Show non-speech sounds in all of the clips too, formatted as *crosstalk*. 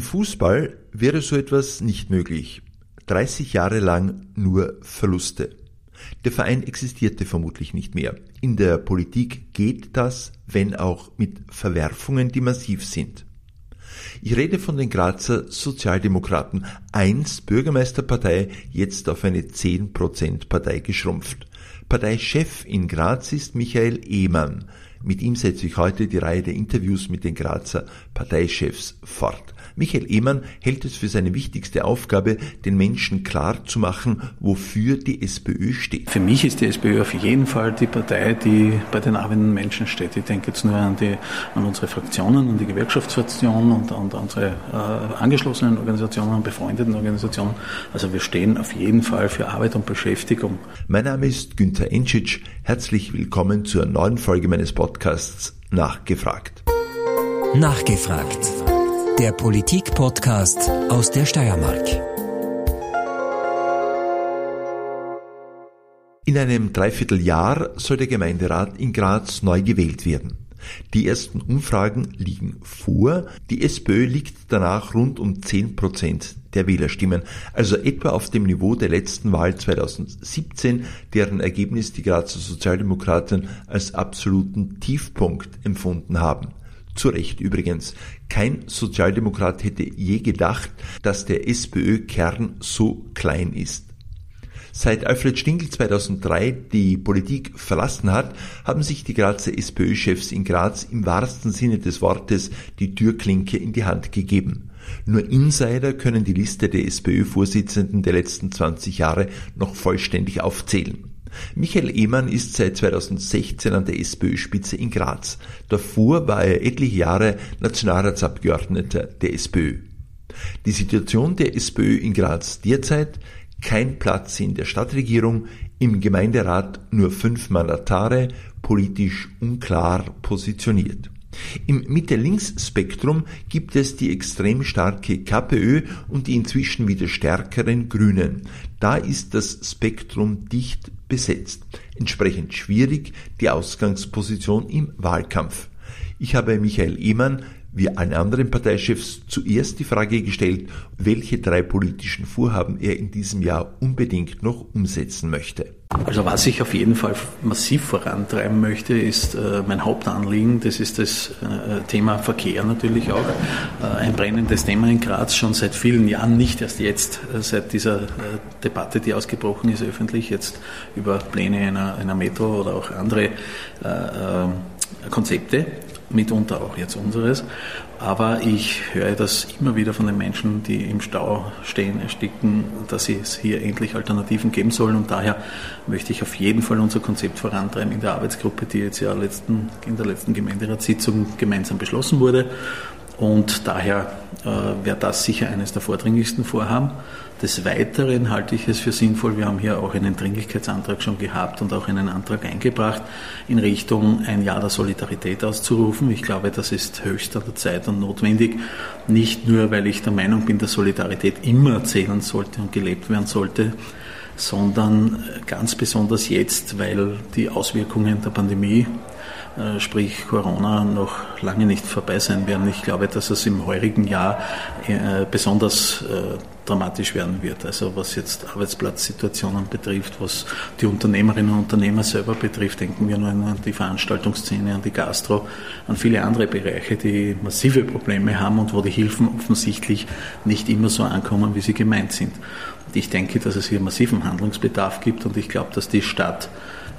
Im Fußball wäre so etwas nicht möglich. 30 Jahre lang nur Verluste. Der Verein existierte vermutlich nicht mehr. In der Politik geht das, wenn auch mit Verwerfungen, die massiv sind. Ich rede von den Grazer Sozialdemokraten, einst Bürgermeisterpartei, jetzt auf eine 10% Partei geschrumpft. Parteichef in Graz ist Michael Ehmann. Mit ihm setze ich heute die Reihe der Interviews mit den Grazer Parteichefs fort. Michael Ehmann hält es für seine wichtigste Aufgabe, den Menschen klar zu machen, wofür die SPÖ steht. Für mich ist die SPÖ auf jeden Fall die Partei, die bei den arbeitenden Menschen steht. Ich denke jetzt nur an, die, an unsere Fraktionen, an die Gewerkschaftsfraktion und an unsere äh, angeschlossenen Organisationen, an befreundeten Organisationen. Also wir stehen auf jeden Fall für Arbeit und Beschäftigung. Mein Name ist Günther Enschitsch. Herzlich willkommen zur neuen Folge meines Podcasts Nachgefragt. Nachgefragt der Politik-Podcast aus der Steiermark. In einem Dreivierteljahr soll der Gemeinderat in Graz neu gewählt werden. Die ersten Umfragen liegen vor. Die SPÖ liegt danach rund um 10 Prozent der Wählerstimmen, also etwa auf dem Niveau der letzten Wahl 2017, deren Ergebnis die Grazer Sozialdemokraten als absoluten Tiefpunkt empfunden haben. Zu Recht übrigens. Kein Sozialdemokrat hätte je gedacht, dass der SPÖ-Kern so klein ist. Seit Alfred Stingl 2003 die Politik verlassen hat, haben sich die Grazer SPÖ-Chefs in Graz im wahrsten Sinne des Wortes die Türklinke in die Hand gegeben. Nur Insider können die Liste der SPÖ-Vorsitzenden der letzten 20 Jahre noch vollständig aufzählen. Michael Ehmann ist seit 2016 an der SPÖ-Spitze in Graz. Davor war er etliche Jahre Nationalratsabgeordneter der SPÖ. Die Situation der SPÖ in Graz derzeit kein Platz in der Stadtregierung, im Gemeinderat nur fünf Mandatare, politisch unklar positioniert. Im Mitte-Links-Spektrum gibt es die extrem starke KPÖ und die inzwischen wieder stärkeren Grünen. Da ist das Spektrum dicht besetzt. Entsprechend schwierig die Ausgangsposition im Wahlkampf. Ich habe Michael Ehmann wie allen anderen Parteichefs zuerst die Frage gestellt, welche drei politischen Vorhaben er in diesem Jahr unbedingt noch umsetzen möchte. Also was ich auf jeden Fall massiv vorantreiben möchte, ist äh, mein Hauptanliegen, das ist das äh, Thema Verkehr natürlich auch. Äh, ein brennendes Thema in Graz schon seit vielen Jahren, nicht erst jetzt, äh, seit dieser äh, Debatte, die ausgebrochen ist öffentlich, jetzt über Pläne einer, einer Metro oder auch andere äh, Konzepte mitunter auch jetzt unseres. Aber ich höre das immer wieder von den Menschen, die im Stau stehen, ersticken, dass es hier endlich Alternativen geben soll. Und daher möchte ich auf jeden Fall unser Konzept vorantreiben in der Arbeitsgruppe, die jetzt ja letzten, in der letzten Gemeinderatssitzung gemeinsam beschlossen wurde. Und daher äh, wäre das sicher eines der vordringlichsten Vorhaben. Des Weiteren halte ich es für sinnvoll, wir haben hier auch einen Dringlichkeitsantrag schon gehabt und auch einen Antrag eingebracht, in Richtung ein Jahr der Solidarität auszurufen. Ich glaube, das ist höchst an der Zeit und notwendig, nicht nur, weil ich der Meinung bin, dass Solidarität immer zählen sollte und gelebt werden sollte, sondern ganz besonders jetzt, weil die Auswirkungen der Pandemie äh, sprich Corona, noch lange nicht vorbei sein werden. Ich glaube, dass es im heurigen Jahr äh, besonders äh, dramatisch werden wird. Also was jetzt Arbeitsplatzsituationen betrifft, was die Unternehmerinnen und Unternehmer selber betrifft, denken wir nur an die Veranstaltungsszene, an die Gastro, an viele andere Bereiche, die massive Probleme haben und wo die Hilfen offensichtlich nicht immer so ankommen, wie sie gemeint sind. Ich denke, dass es hier massiven Handlungsbedarf gibt und ich glaube, dass die Stadt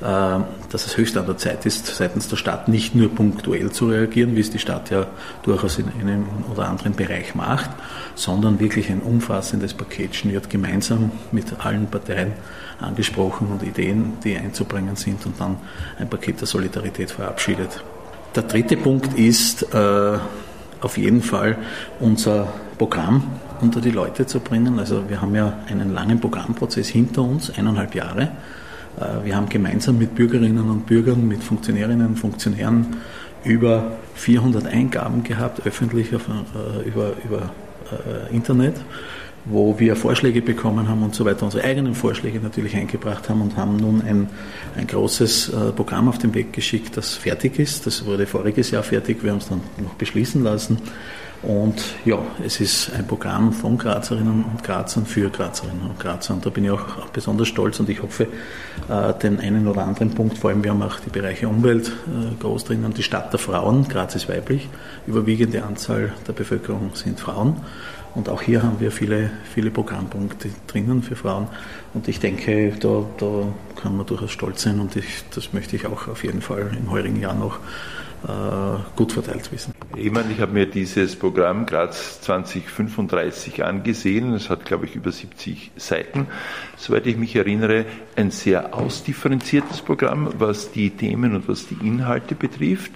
äh, dass es höchst an der Zeit ist, seitens der Stadt nicht nur punktuell zu reagieren, wie es die Stadt ja durchaus in einem oder anderen Bereich macht, sondern wirklich ein umfassendes Paket schnürt, gemeinsam mit allen Parteien angesprochen und Ideen, die einzubringen sind und dann ein Paket der Solidarität verabschiedet. Der dritte Punkt ist äh, auf jeden Fall unser Programm unter die Leute zu bringen. Also wir haben ja einen langen Programmprozess hinter uns, eineinhalb Jahre äh, wir haben gemeinsam mit Bürgerinnen und Bürgern, mit Funktionärinnen und Funktionären über 400 Eingaben gehabt, öffentlich auf, äh, über, über äh, Internet, wo wir Vorschläge bekommen haben und so weiter, unsere eigenen Vorschläge natürlich eingebracht haben und haben nun ein, ein großes Programm auf den Weg geschickt, das fertig ist. Das wurde voriges Jahr fertig, wir haben es dann noch beschließen lassen Und ja, es ist ein Programm von Grazerinnen und Grazern für Grazerinnen und Grazer. Und da bin ich auch besonders stolz und ich hoffe, äh, den einen oder anderen Punkt, vor allem wir haben auch die Bereiche Umwelt äh, groß drinnen, die Stadt der Frauen, Graz ist weiblich, überwiegende Anzahl der Bevölkerung sind Frauen. Und auch hier haben wir viele, viele Programmpunkte drinnen für Frauen. Und ich denke, da, da kann man durchaus stolz sein und ich, das möchte ich auch auf jeden Fall im heurigen Jahr noch äh, gut verteilt wissen. Ich meine, ich habe mir dieses Programm Graz 2035 angesehen. Es hat, glaube ich, über 70 Seiten. Soweit ich mich erinnere, ein sehr ausdifferenziertes Programm, was die Themen und was die Inhalte betrifft.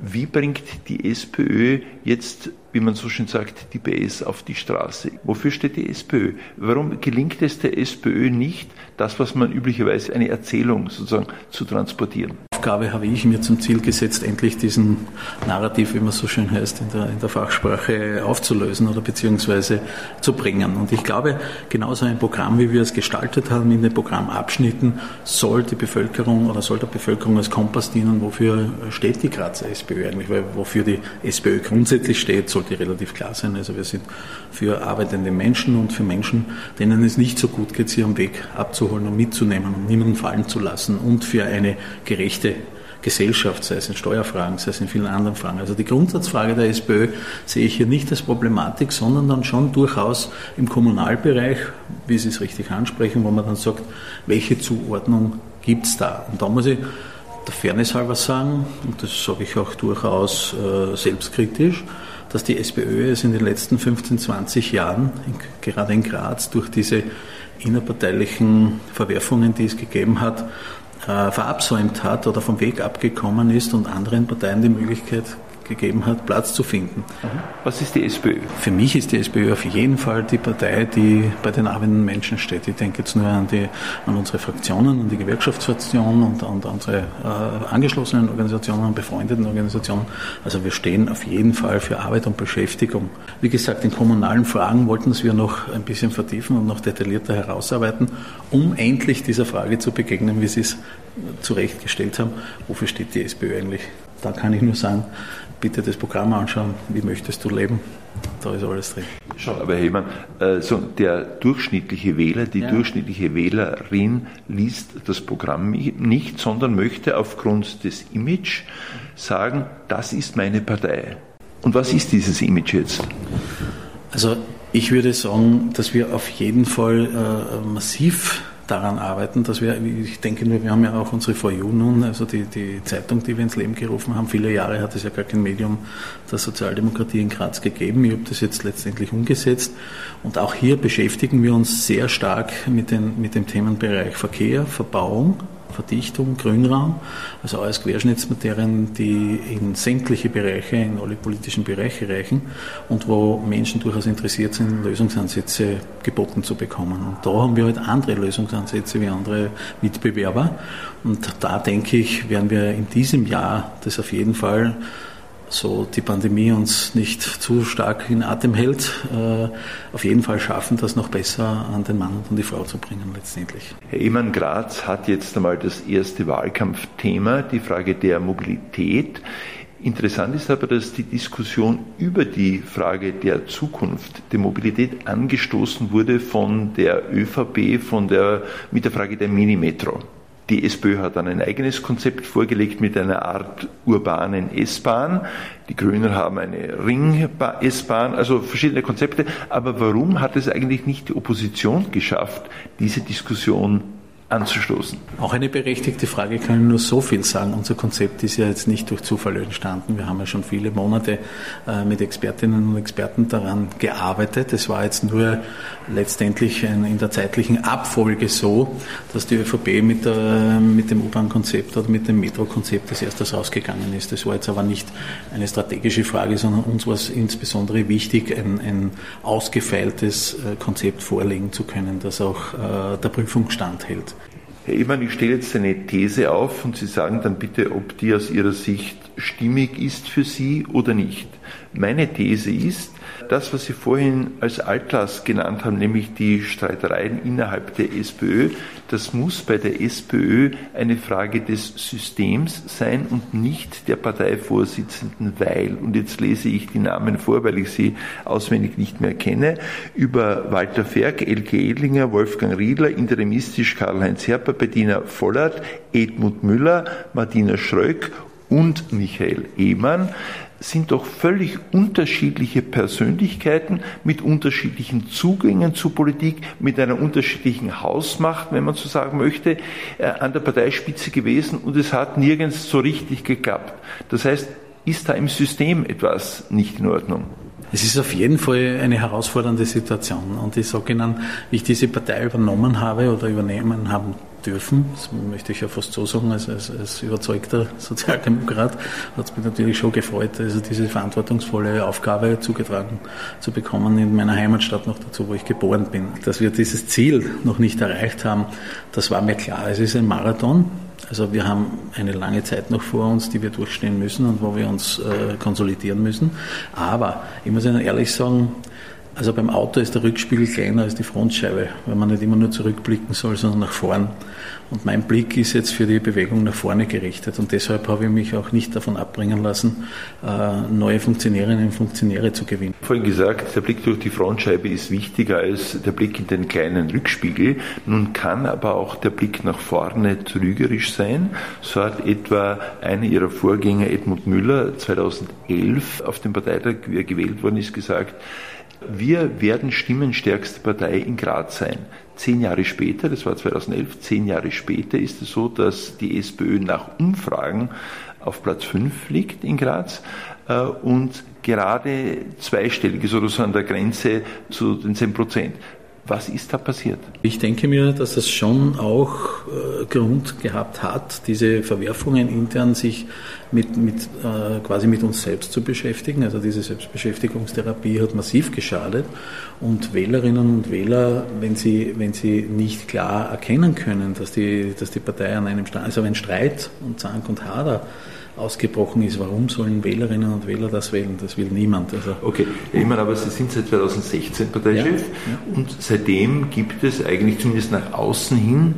Wie bringt die SPÖ jetzt, wie man so schön sagt, die PS auf die Straße? Wofür steht die SPÖ? Warum gelingt es der SPÖ nicht, das, was man üblicherweise eine Erzählung sozusagen zu transportieren? Aufgabe habe ich mir zum Ziel gesetzt, endlich diesen Narrativ, wie man so schön heißt, in der, in der Fachsprache aufzulösen oder beziehungsweise zu bringen. Und ich glaube, genauso ein Programm, wie wir es gestaltet haben, in den Programmabschnitten, soll die Bevölkerung oder soll der Bevölkerung als Kompass dienen, wofür steht die Grazer SPÖ eigentlich, weil wofür die SPÖ grundsätzlich steht, sollte relativ klar sein. Also wir sind für arbeitende Menschen und für Menschen, denen es nicht so gut geht, sie am Weg abzuholen und mitzunehmen und niemanden fallen zu lassen und für eine gerechte Gesellschaft, sei es in Steuerfragen, sei es in vielen anderen Fragen. Also die Grundsatzfrage der SPÖ sehe ich hier nicht als Problematik, sondern dann schon durchaus im Kommunalbereich, wie Sie es richtig ansprechen, wo man dann sagt, welche Zuordnung gibt es da? Und da muss ich der Fairness halber sagen, und das sage ich auch durchaus äh, selbstkritisch, dass die SPÖ es in den letzten 15, 20 Jahren, in, gerade in Graz, durch diese innerparteilichen Verwerfungen, die es gegeben hat, verabsäumt hat oder vom Weg abgekommen ist und anderen Parteien die Möglichkeit gegeben hat, Platz zu finden. Was ist die SPÖ? Für mich ist die SPÖ auf jeden Fall die Partei, die bei den arbeitenden Menschen steht. Ich denke jetzt nur an, die, an unsere Fraktionen, an die Gewerkschaftsfraktionen und an unsere äh, angeschlossenen Organisationen und befreundeten Organisationen. Also wir stehen auf jeden Fall für Arbeit und Beschäftigung. Wie gesagt, in kommunalen Fragen wollten wir noch ein bisschen vertiefen und noch detaillierter herausarbeiten, um endlich dieser Frage zu begegnen, wie Sie es zurechtgestellt haben. Wofür steht die SPÖ eigentlich? Da kann ich nur sagen, bitte das Programm anschauen, wie möchtest du leben? Da ist alles drin. Schon, aber Heymann, äh, so der durchschnittliche Wähler, die ja. durchschnittliche Wählerin liest das Programm nicht, sondern möchte aufgrund des Image sagen, das ist meine Partei. Und was ist dieses Image jetzt? Also ich würde sagen, dass wir auf jeden Fall äh, massiv daran arbeiten, dass wir, ich denke nur, wir haben ja auch unsere For You nun, also die, die Zeitung, die wir ins Leben gerufen haben. Viele Jahre hat es ja gar kein Medium der Sozialdemokratie in Graz gegeben. Ich habe das jetzt letztendlich umgesetzt. Und auch hier beschäftigen wir uns sehr stark mit, den, mit dem Themenbereich Verkehr, Verbauung, Verdichtung, Grünraum, also alles Querschnittsmaterien, die in sämtliche Bereiche, in alle politischen Bereiche reichen und wo Menschen durchaus interessiert sind, Lösungsansätze geboten zu bekommen. Und da haben wir halt andere Lösungsansätze wie andere Mitbewerber. Und da denke ich, werden wir in diesem Jahr das auf jeden Fall so die Pandemie uns nicht zu stark in Atem hält, äh, auf jeden Fall schaffen, das noch besser an den Mann und an die Frau zu bringen letztendlich. Herr Eman Graz hat jetzt einmal das erste Wahlkampfthema, die Frage der Mobilität. Interessant ist aber, dass die Diskussion über die Frage der Zukunft der Mobilität angestoßen wurde von der ÖVP, von der, mit der Frage der Minimetro. Die SPÖ hat dann ein eigenes Konzept vorgelegt mit einer Art urbanen S-Bahn. Die Grünen haben eine Ring-S-Bahn, also verschiedene Konzepte. Aber warum hat es eigentlich nicht die Opposition geschafft, diese Diskussion anzustoßen. Auch eine berechtigte Frage kann ich nur so viel sagen. Unser Konzept ist ja jetzt nicht durch Zufall entstanden. Wir haben ja schon viele Monate äh, mit Expertinnen und Experten daran gearbeitet. Es war jetzt nur letztendlich in der zeitlichen Abfolge so, dass die ÖVP mit, der, mit dem U-Bahn-Konzept oder mit dem Metro-Konzept als erstes rausgegangen ist. Das war jetzt aber nicht eine strategische Frage, sondern uns war es insbesondere wichtig, ein, ein ausgefeiltes äh, Konzept vorlegen zu können, das auch äh, der Prüfung standhält. Herr Ehemann, ich stelle jetzt eine These auf und Sie sagen dann bitte, ob die aus Ihrer Sicht stimmig ist für Sie oder nicht. Meine These ist, Das, was Sie vorhin als Altlass genannt haben, nämlich die Streitereien innerhalb der SPÖ, das muss bei der SPÖ eine Frage des Systems sein und nicht der Parteivorsitzenden, weil, und jetzt lese ich die Namen vor, weil ich sie auswendig nicht mehr kenne, über Walter Ferg, Elke Edlinger, Wolfgang Riedler, interimistisch Karl-Heinz Herper, Bettina Vollert, Edmund Müller, Martina Schröck und Michael Ehmann sind doch völlig unterschiedliche Persönlichkeiten mit unterschiedlichen Zugängen zur Politik, mit einer unterschiedlichen Hausmacht, wenn man so sagen möchte, äh, an der Parteispitze gewesen und es hat nirgends so richtig geklappt. Das heißt, ist da im System etwas nicht in Ordnung? Es ist auf jeden Fall eine herausfordernde Situation. Und ich sage Ihnen, wie ich diese Partei übernommen habe oder übernehmen haben dürfen, das möchte ich ja fast so sagen, als, als, als überzeugter *laughs* Sozialdemokrat, hat es mich natürlich schon gefreut, also diese verantwortungsvolle Aufgabe zugetragen zu bekommen in meiner Heimatstadt noch dazu, wo ich geboren bin. Dass wir dieses Ziel noch nicht erreicht haben, das war mir klar. Es ist ein Marathon. Also wir haben eine lange Zeit noch vor uns, die wir durchstehen müssen und wo wir uns äh, konsolidieren müssen. Aber ich muss Ihnen ehrlich sagen, also beim Auto ist der Rückspiegel kleiner als die Frontscheibe, weil man nicht immer nur zurückblicken soll, sondern nach vorn. Und mein Blick ist jetzt für die Bewegung nach vorne gerichtet. Und deshalb habe ich mich auch nicht davon abbringen lassen, äh, neue Funktionärinnen und Funktionäre zu gewinnen. Vorhin gesagt, der Blick durch die Frontscheibe ist wichtiger als der Blick in den kleinen Rückspiegel. Nun kann aber auch der Blick nach vorne trügerisch sein. So hat etwa einer ihrer Vorgänger, Edmund Müller, 2011 auf dem Parteitag, wie er gewählt worden ist, gesagt, wir werden stimmenstärkste Partei in Graz sein. Zehn Jahre später, das war 2011, zehn Jahre später ist es so, dass die SPÖ nach Umfragen auf Platz 5 liegt in Graz äh, und gerade zweistellig ist oder so an der Grenze zu den 10 Prozent. Was ist da passiert? Ich denke mir, dass das schon auch äh, Grund gehabt hat, diese Verwerfungen intern sich mit, mit äh, quasi mit uns selbst zu beschäftigen. Also diese Selbstbeschäftigungstherapie hat massiv geschadet. Und Wählerinnen und Wähler, wenn sie, wenn sie nicht klar erkennen können, dass die, dass die Partei an einem also wenn Streit und Zank und Hader ausgebrochen ist. Warum sollen Wählerinnen und Wähler das wählen? Das will niemand. Also okay, ich meine, aber Sie sind seit 2016 Parteichef ja, ja. und seitdem gibt es eigentlich zumindest nach außen hin mhm.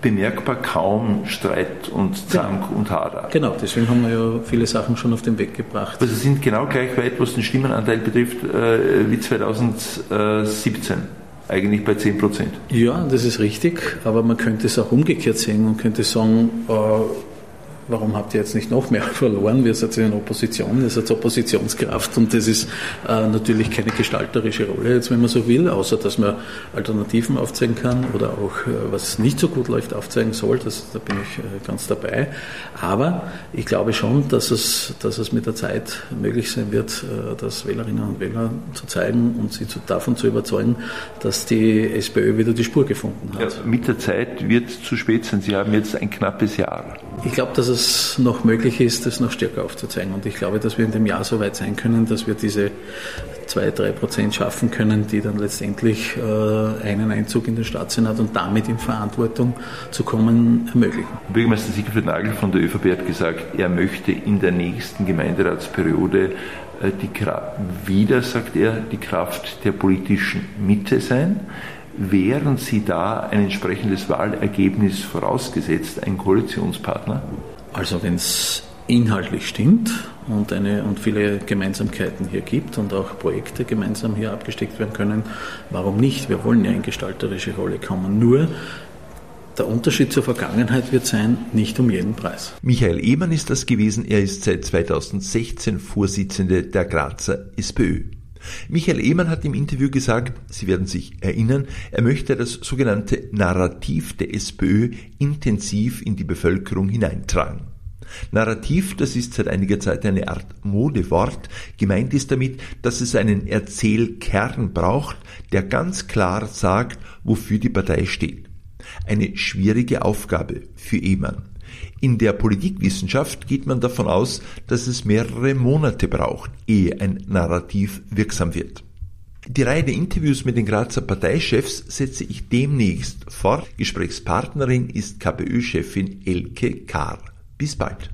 bemerkbar kaum Streit und Zank genau. und Hader. Genau, deswegen haben wir ja viele Sachen schon auf den Weg gebracht. Also Sie sind genau gleich weit, was den Stimmenanteil betrifft, äh, wie 2017 eigentlich bei 10 Prozent. Ja, das ist richtig, aber man könnte es auch umgekehrt sehen und könnte sagen, äh, warum habt ihr jetzt nicht noch mehr *laughs* verloren? Wir sind in Opposition, ihr seid Oppositionskraft und das ist äh, natürlich keine gestalterische Rolle, jetzt wenn man so will, außer dass man Alternativen aufzeigen kann oder auch äh, was nicht so gut läuft aufzeigen soll, das, da bin ich äh, ganz dabei. Aber ich glaube schon, dass es, dass es mit der Zeit möglich sein wird, äh, das Wählerinnen und Wähler zu zeigen und sie zu, davon zu überzeugen, dass die SPÖ wieder die Spur gefunden hat. Ja, mit der Zeit wird zu spät sein. Sie haben jetzt ein knappes Jahr. Ich glaube, dass es noch möglich ist, das noch stärker aufzuzeigen. Und ich glaube, dass wir in dem Jahr so weit sein können, dass wir diese zwei, drei Prozent schaffen können, die dann letztendlich äh, einen Einzug in den Staatssenat und damit in Verantwortung zu kommen ermöglichen. Bürgermeister Siegfried Nagel von der ÖVP hat gesagt, er möchte in der nächsten Gemeinderatsperiode äh, die wieder, sagt er, die Kraft der politischen Mitte sein wären Sie da ein entsprechendes Wahlergebnis vorausgesetzt, ein Koalitionspartner? Also wenn es inhaltlich stimmt und, eine, und viele Gemeinsamkeiten hier gibt und auch Projekte gemeinsam hier abgesteckt werden können, warum nicht? Wir wollen ja in gestalterische Rolle kommen. Nur der Unterschied zur Vergangenheit wird sein, nicht um jeden Preis. Michael Ehmann ist das gewesen. Er ist seit 2016 Vorsitzende der Grazer SPÖ. Michael Ehmann hat im Interview gesagt, Sie werden sich erinnern, er möchte das sogenannte Narrativ der SPÖ intensiv in die Bevölkerung hineintragen. Narrativ, das ist seit einiger Zeit eine Art Modewort. Gemeint ist damit, dass es einen Erzählkern braucht, der ganz klar sagt, wofür die Partei steht. Eine schwierige Aufgabe für Ehmann. In der Politikwissenschaft geht man davon aus, dass es mehrere Monate braucht, ehe ein Narrativ wirksam wird. Die Reihe der Interviews mit den Grazer Parteichefs setze ich demnächst fort. Gesprächspartnerin ist KPÖ-Chefin Elke Kahr. Bis bald.